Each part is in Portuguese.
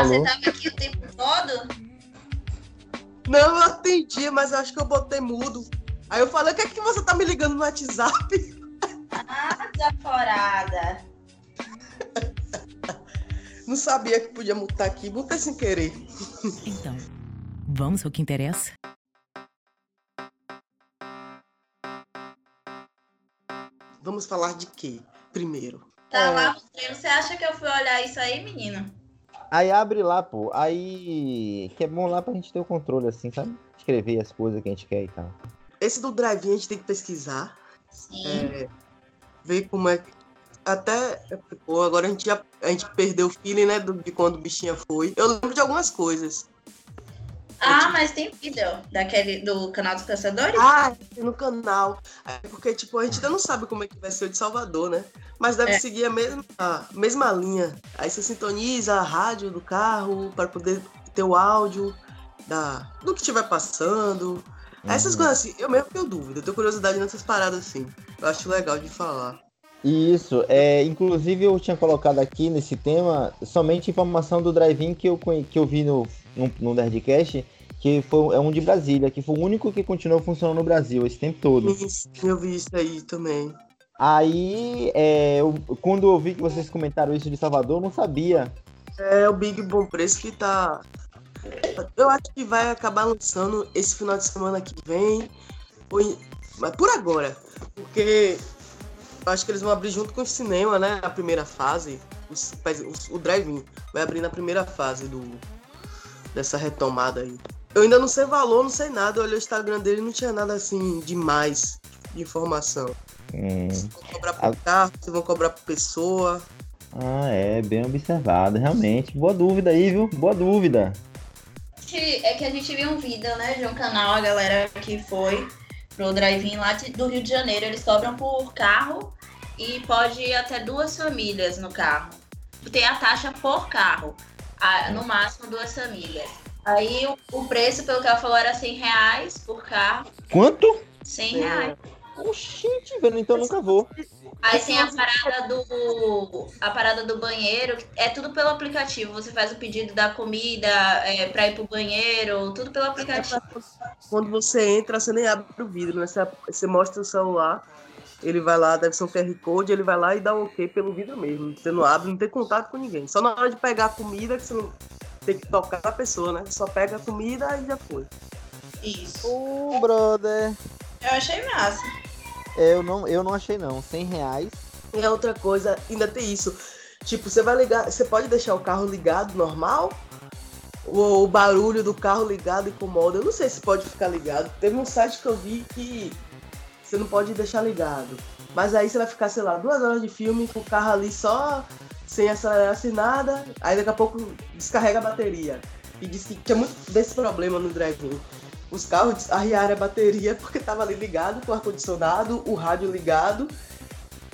Ah, Alô? você tava aqui o tempo todo? Não, eu atendi, mas eu acho que eu botei mudo. Aí eu falei, o que é que você tá me ligando no WhatsApp? Ah, desaforada. Não sabia que podia mutar aqui, botei sem querer. Então, vamos ao que interessa? Vamos falar de quê primeiro? Tá lá no treino. Você acha que eu fui olhar isso aí, menino? Aí abre lá, pô. Aí. Que é bom lá pra gente ter o controle, assim, sabe? Escrever as coisas que a gente quer e tal. Esse do drive-in a gente tem que pesquisar, Sim. é, ver como é que. Até. Pô, agora a gente já a gente perdeu o feeling, né? do- de quando o bichinha foi. Eu lembro de algumas coisas. Ah, mas tem vídeo daquele do canal dos caçadores? Ah, tem no canal. É porque, tipo, a gente ainda não sabe como é que vai ser o de Salvador, né? Mas deve É. seguir a mesma, a mesma linha. Aí você sintoniza a rádio do carro para poder ter o áudio da, do que estiver passando. Essas Uhum. coisas assim, eu mesmo tenho dúvida, eu tenho curiosidade nessas paradas assim. Eu acho legal de falar. Isso, é, inclusive eu tinha colocado aqui nesse tema somente informação do drive-in que eu, que eu vi no, no, no Nerdcast, que foi, é um de Brasília, que foi o único que continuou funcionando no Brasil esse tempo todo. Isso, eu vi isso aí também. Aí, é, eu- quando eu vi que vocês comentaram isso de Salvador, eu não sabia. É o Big Bom Preço que tá. Eu acho que vai acabar lançando esse final de semana que vem. ou Mas por agora. Porque eu acho que eles vão abrir junto com o cinema, né? A primeira fase. Os- os- O drive-in vai abrir na primeira fase do dessa retomada aí. Eu ainda não sei valor, não sei nada. Eu olhei o Instagram dele e não tinha nada assim demais de informação. Hum, Se vão cobrar por carro, se vão cobrar por pessoa. ah, é, bem observado, realmente. Boa dúvida aí, viu? Boa dúvida. É que a gente viu um vídeo, né, de um canal, a galera que foi pro drive-in lá do Rio de Janeiro. Eles cobram por carro e pode ir até duas famílias no carro. Tem a taxa por carro, a- no máximo duas famílias. Aí o, o preço, pelo que ela falou, era 100 reais por carro. Quanto? 100 reais. Oxente, velho, então eu nunca vou. Aí tem a parada do a parada do banheiro, é tudo pelo aplicativo. Você faz o pedido da comida é, para ir pro banheiro, tudo pelo aplicativo. Quando você entra, você nem abre o vidro, né? Você, você mostra o celular, ele vai lá, deve ser um QR Code, ele vai lá e dá um ok pelo vidro mesmo. Você não abre, não tem contato com ninguém. Só na hora de pegar a comida, que você não tem que tocar a pessoa, né? Só pega a comida e já foi. Isso. Ô, brother. Eu achei massa. Eu não, eu não achei não. 100 reais. E a outra coisa, ainda tem isso. Tipo, você vai ligar, você pode deixar o carro ligado normal? O, o barulho do carro ligado incomoda. Eu não sei se pode ficar ligado. Teve um site que eu vi que você não pode deixar ligado. Mas aí você vai ficar, sei lá, duas horas de filme com o carro ali só sem acelerar sem nada. Aí daqui a pouco descarrega a bateria. E disse que tinha muito desse problema no drive-in. Os carros arriaram a bateria porque tava ali ligado com o ar-condicionado, o rádio ligado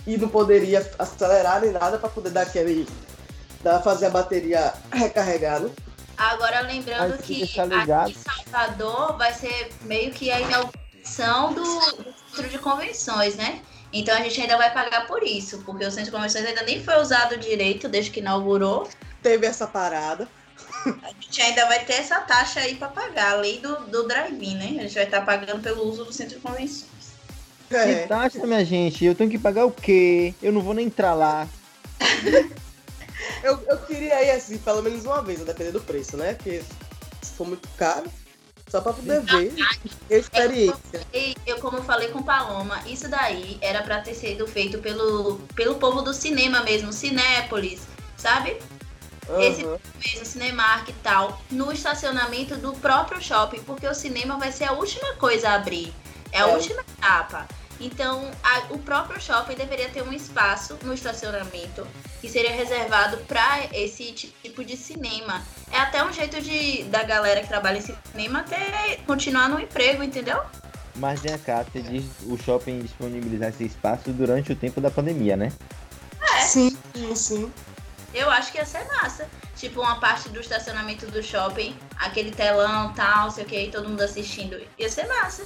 e não poderia acelerar nem nada para poder dar aquele. Dar, fazer a bateria recarregar, né? Agora lembrando que aqui em Salvador vai ser meio que a inauguração do, do centro de convenções, né? Então a gente ainda vai pagar por isso, porque o centro de convenções ainda nem foi usado direito desde que inaugurou. Teve essa parada. A gente ainda vai ter essa taxa aí para pagar, a lei do, do drive-in, né? A gente vai estar pagando pelo uso do centro de convenções. É. Que taxa, minha gente? Eu tenho que pagar o quê? Eu não vou nem entrar lá. Eu, eu queria ir assim, pelo menos uma vez, a depender do preço, né? Porque se for muito caro, só pra poder ver. ter experiência. E eu, como eu falei com Paloma, isso daí era para ter sido feito pelo, pelo povo do cinema mesmo, Cinépolis, sabe? Esse Aham. mesmo, Cinemark e tal, no estacionamento do próprio shopping, porque o cinema vai ser a última coisa a abrir. É a É. última etapa. Então, a- o próprio shopping deveria ter um espaço no estacionamento que seria reservado para esse tipo de cinema. É até um jeito de da galera que trabalha em cinema ter continuar no emprego, entendeu? Mas vem cá, você diz o shopping disponibilizar esse espaço durante o tempo da pandemia, né? Sim, sim, sim. Eu acho que ia ser massa. Tipo, uma parte do estacionamento do shopping, aquele telão tal, sei o que, todo mundo assistindo. Ia ser massa.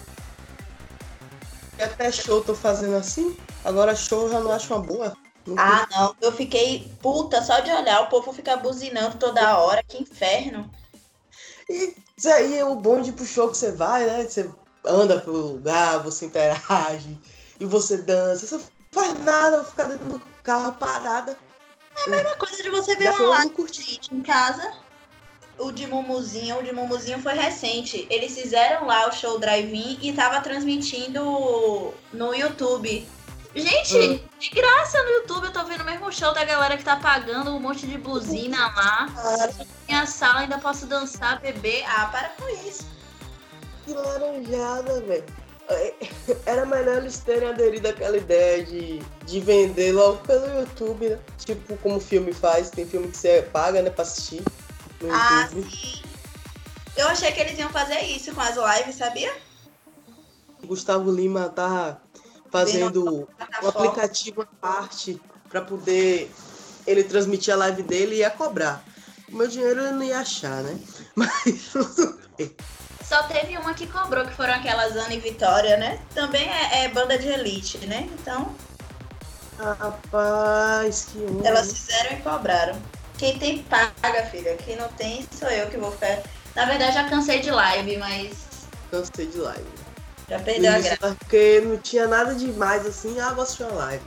Até show tô fazendo assim. Agora show eu já não acho uma boa. Ah, não. Eu fiquei puta só de olhar. O povo fica buzinando toda hora. Que inferno. E isso aí é o bonde pro show que você vai, né? Você anda pelo lugar, você interage e você dança. Você não faz nada, ficar dentro do carro parada. É a mesma coisa de você ver Já uma live curtir. em casa. O de Mumuzinho, o de Mumuzinho foi recente. Eles fizeram lá o show drive-in e tava transmitindo no YouTube. Gente, de graça no YouTube eu tô vendo o mesmo show da galera que tá pagando um monte de buzina lá. Cara, Minha sala ainda posso dançar, beber. Ah, para com isso. que laranjada, velho. É, Era melhor eles terem aderido àquela ideia de, de vender logo pelo YouTube, né? Tipo como o filme faz, tem filme que você paga, né, pra assistir no Ah, YouTube. sim. Eu achei que eles iam fazer isso com as lives, sabia? Gustavo Lima tá fazendo um aplicativo à parte pra poder ele transmitir a live dele e ia cobrar. O meu dinheiro eu não ia achar, né? Mas tudo bem. Só teve uma que cobrou, que foram aquelas Ana e Vitória, né? Também é, é banda de elite, né? Então, Rapaz, que onda. elas fizeram e cobraram. Quem tem, paga, filha. Quem não tem, sou eu que vou ficar. Na verdade, já cansei de live, mas Cansei de live. já perdeu a Isso, graça. Porque não tinha nada demais assim, ah, vou assistir uma live.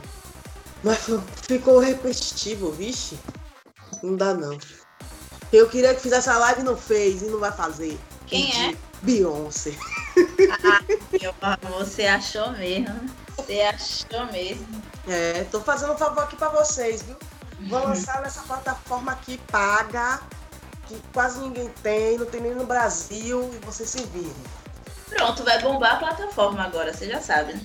Mas ficou repetitivo, vixe. Não dá não. Eu queria que fizesse a live e não fez, e não vai fazer. Quem é? Beyoncé. Meu amor, você achou mesmo. Você achou mesmo. É, tô fazendo um favor aqui pra vocês, viu? Vou lançar nessa plataforma aqui, paga, que quase ninguém tem, não tem nem no Brasil, e vocês se virem. Pronto, vai bombar a plataforma agora, você já sabe, né?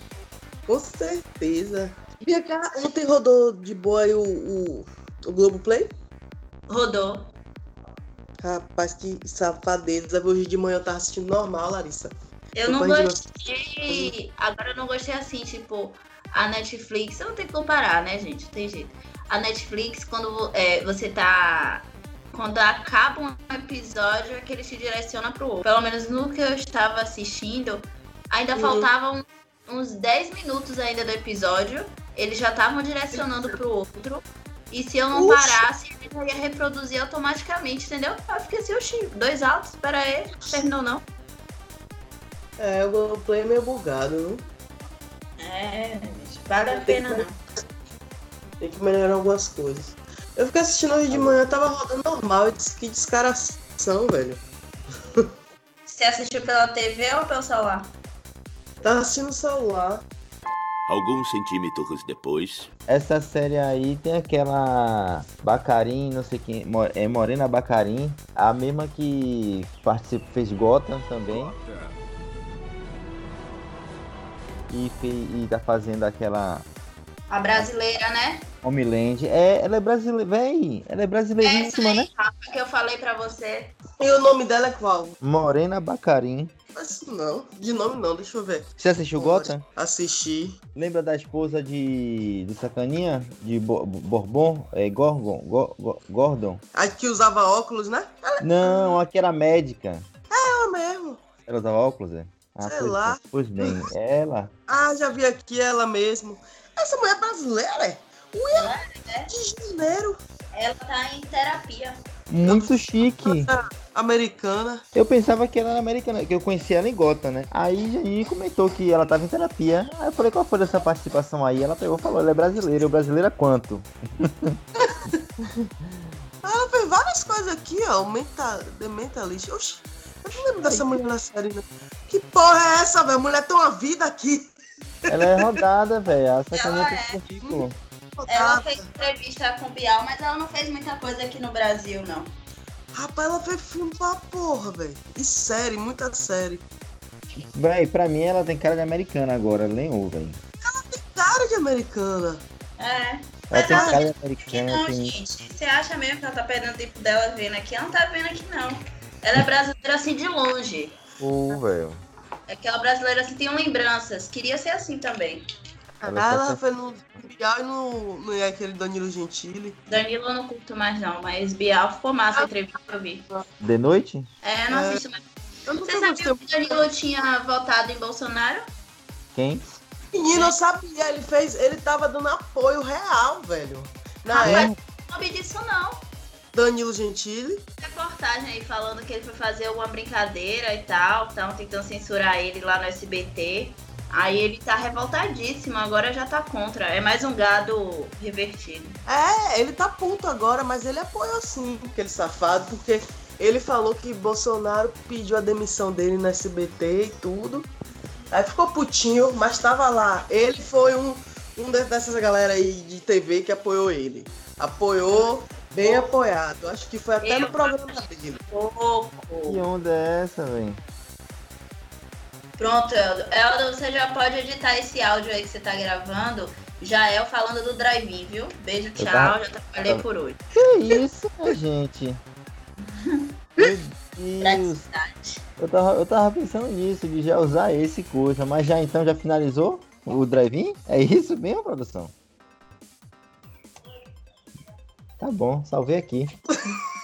Com certeza. Bianca, ontem rodou de boa aí o, o, o Globoplay? Rodou. Rapaz, que safadeza. Hoje de manhã eu tava assistindo normal, Larissa. Eu não Depois de gostei. Agora eu não gostei assim, tipo, a Netflix. Eu não tenho que comparar, né, gente? Não tem jeito. A Netflix, quando é, você tá. Quando acaba um episódio, é que ele te direciona pro outro. Pelo menos no que eu estava assistindo, ainda Uhum. faltavam uns 10 minutos ainda do episódio. Eles já estavam direcionando pro outro. E se eu não Oxi. parasse, ele já ia reproduzir automaticamente, entendeu? Eu fiquei assim, oxi, dois altos, pera aí, terminou não. É, o Globoplay é meio bugado, né? É, gente, vale a Tem pena que- não. Tem que melhorar algumas coisas. Eu fiquei assistindo hoje de manhã, tava rodando normal. Eu disse que descaração, velho. Você assistiu pela TV ou pelo celular? Tava assistindo no celular. Alguns centímetros depois. Essa série aí tem aquela Bacarin, não sei quem, é Morena Bacarin, a mesma que participa, fez Gotham também. E, e tá fazendo aquela A brasileira, né? Homeland. É, ela é brasileira, véi, ela é Essa brasileiríssima, né? Rafa, que eu falei pra você. E o nome dela é qual? Morena Bacarin. Mas não, de nome não, deixa eu ver. Você assistiu Gotham? Assisti. Lembra da esposa de, de Sacaninha? De Bo- Bourbon? É Gorgon? Go- Go- Gordon? A que usava óculos, né? Não, a que era médica. Ela mesmo. Ela usava óculos, é? Ah, Sei pois, lá. pois bem, ela. Ah, já vi aqui ela mesmo. Essa mulher é brasileira, é? Ela, é, De janeiro. ela tá em terapia. Muito chique. Americana. Eu pensava que ela era americana, que eu conhecia ela em Gota, né? Aí Jani comentou que ela tava em terapia. Aí eu falei, qual foi dessa participação aí? Ela pegou e falou, ela é brasileira. Eu brasileira quanto? Ela fez várias coisas aqui, ó. O Menta, The Mentalist. Oxi, eu não lembro dessa mulher na série, não. Que porra é essa, velho? A mulher tem uma vida aqui. Ela é rodada, velho. A Sacaninha Ela tem é. Ela fez entrevista com o Bial, mas ela não fez muita coisa aqui no Brasil, não. Rapaz, ela fez filme pra porra, velho. E série, muita série. Véi, pra mim ela tem cara de americana agora, lenhou, velho. Cara de americana. É. Ela tem ela cara de não, americana, tem... gente. Você acha mesmo que ela tá perdendo tempo dela vendo aqui? Ela não tá vendo aqui, não. Ela é brasileira assim de longe. Pô, velho. É aquela brasileira assim, tem lembranças. Queria ser assim também. Ela Ah, tá ela sem- foi no Bial e no, no aquele Danilo Gentili. Danilo eu não curto mais, não, mas Bial ficou massa a entrevista que eu vi. De noite? É, não É. assisto mais. Você sabia que o Danilo tinha votado em Bolsonaro? Quem? Menino, eu sabia, ele fez, ele tava dando apoio real, velho. Na Rapaz, época, não soube disso não. Danilo Gentili. Reportagem aí falando que ele foi fazer uma brincadeira e tal, estavam tentando censurar ele lá no SBT. Aí ele tá revoltadíssimo, agora já tá contra. É mais um gado revertido. É, ele tá puto agora, mas ele apoiou sim, aquele safado, porque ele falou que Bolsonaro pediu a demissão dele no SBT e tudo. Aí ficou putinho, mas tava lá. Ele foi um, um de- dessas galera aí de TV que apoiou ele. Apoiou, bem apoiado. Acho que foi até Eu no programa dele. Pouco. Que onda é essa, velho? Pronto, Eldo. Eldo, você já pode editar esse áudio aí que você tá gravando. Já é o falando do drive-in, viu? Beijo, tchau. tava- Já trabalhei por hoje. Que isso, minha gente? Eu tava, eu tava pensando nisso, de já usar esse coisa, mas já então já finalizou o drive-in? É isso mesmo, produção? Tá bom, salvei aqui.